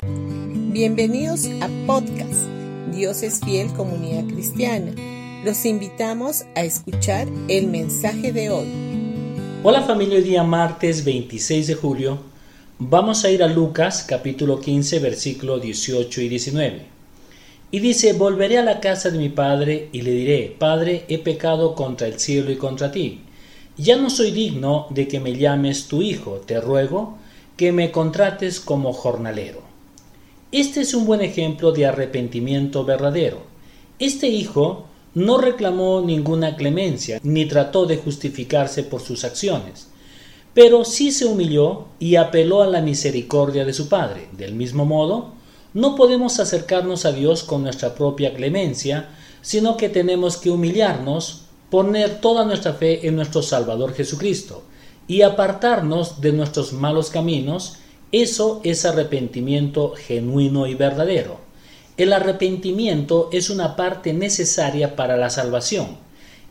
Bienvenidos a podcast Dios es fiel comunidad cristiana. Los invitamos a escuchar el mensaje de hoy. Hola familia, hoy día martes 26 de julio vamos a ir a Lucas capítulo 15 versículo 18 y 19. Y dice, volveré a la casa de mi padre y le diré, Padre, he pecado contra el cielo y contra ti. Ya no soy digno de que me llames tu hijo, te ruego que me contrates como jornalero. Este es un buen ejemplo de arrepentimiento verdadero. Este hijo no reclamó ninguna clemencia ni trató de justificarse por sus acciones, pero sí se humilló y apeló a la misericordia de su padre. Del mismo modo, no podemos acercarnos a Dios con nuestra propia clemencia, sino que tenemos que humillarnos, poner toda nuestra fe en nuestro Salvador Jesucristo y apartarnos de nuestros malos caminos eso es arrepentimiento genuino y verdadero. El arrepentimiento es una parte necesaria para la salvación.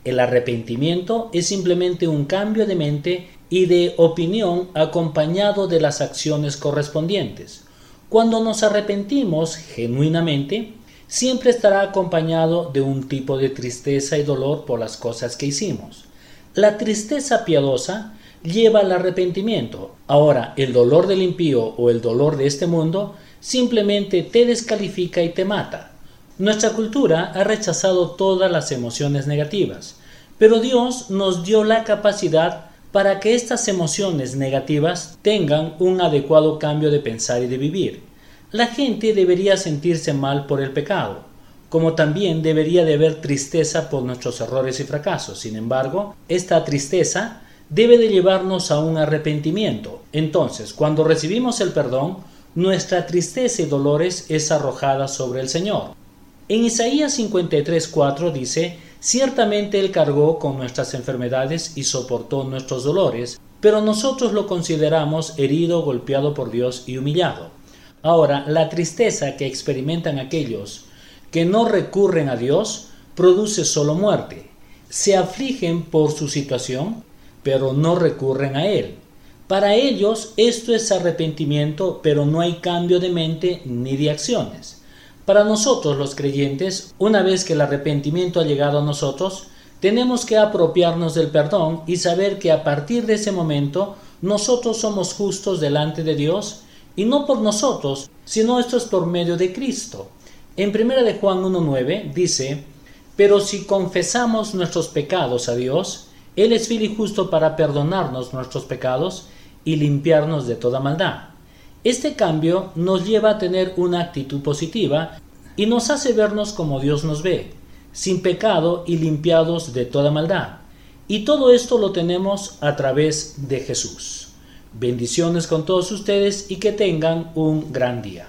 El arrepentimiento es simplemente un cambio de mente y de opinión acompañado de las acciones correspondientes. Cuando nos arrepentimos genuinamente, siempre estará acompañado de un tipo de tristeza y dolor por las cosas que hicimos. La tristeza piadosa lleva al arrepentimiento. Ahora, el dolor del impío o el dolor de este mundo simplemente te descalifica y te mata. Nuestra cultura ha rechazado todas las emociones negativas, pero Dios nos dio la capacidad para que estas emociones negativas tengan un adecuado cambio de pensar y de vivir. La gente debería sentirse mal por el pecado, como también debería de haber tristeza por nuestros errores y fracasos. Sin embargo, esta tristeza debe de llevarnos a un arrepentimiento. Entonces, cuando recibimos el perdón, nuestra tristeza y dolores es arrojada sobre el Señor. En Isaías 53:4 dice, Ciertamente Él cargó con nuestras enfermedades y soportó nuestros dolores, pero nosotros lo consideramos herido, golpeado por Dios y humillado. Ahora, la tristeza que experimentan aquellos que no recurren a Dios produce solo muerte. Se afligen por su situación, pero no recurren a Él. Para ellos esto es arrepentimiento, pero no hay cambio de mente ni de acciones. Para nosotros los creyentes, una vez que el arrepentimiento ha llegado a nosotros, tenemos que apropiarnos del perdón y saber que a partir de ese momento nosotros somos justos delante de Dios y no por nosotros, sino esto es por medio de Cristo. En 1 de Juan 1.9 dice, pero si confesamos nuestros pecados a Dios, él es fiel y justo para perdonarnos nuestros pecados y limpiarnos de toda maldad. Este cambio nos lleva a tener una actitud positiva y nos hace vernos como Dios nos ve, sin pecado y limpiados de toda maldad. Y todo esto lo tenemos a través de Jesús. Bendiciones con todos ustedes y que tengan un gran día.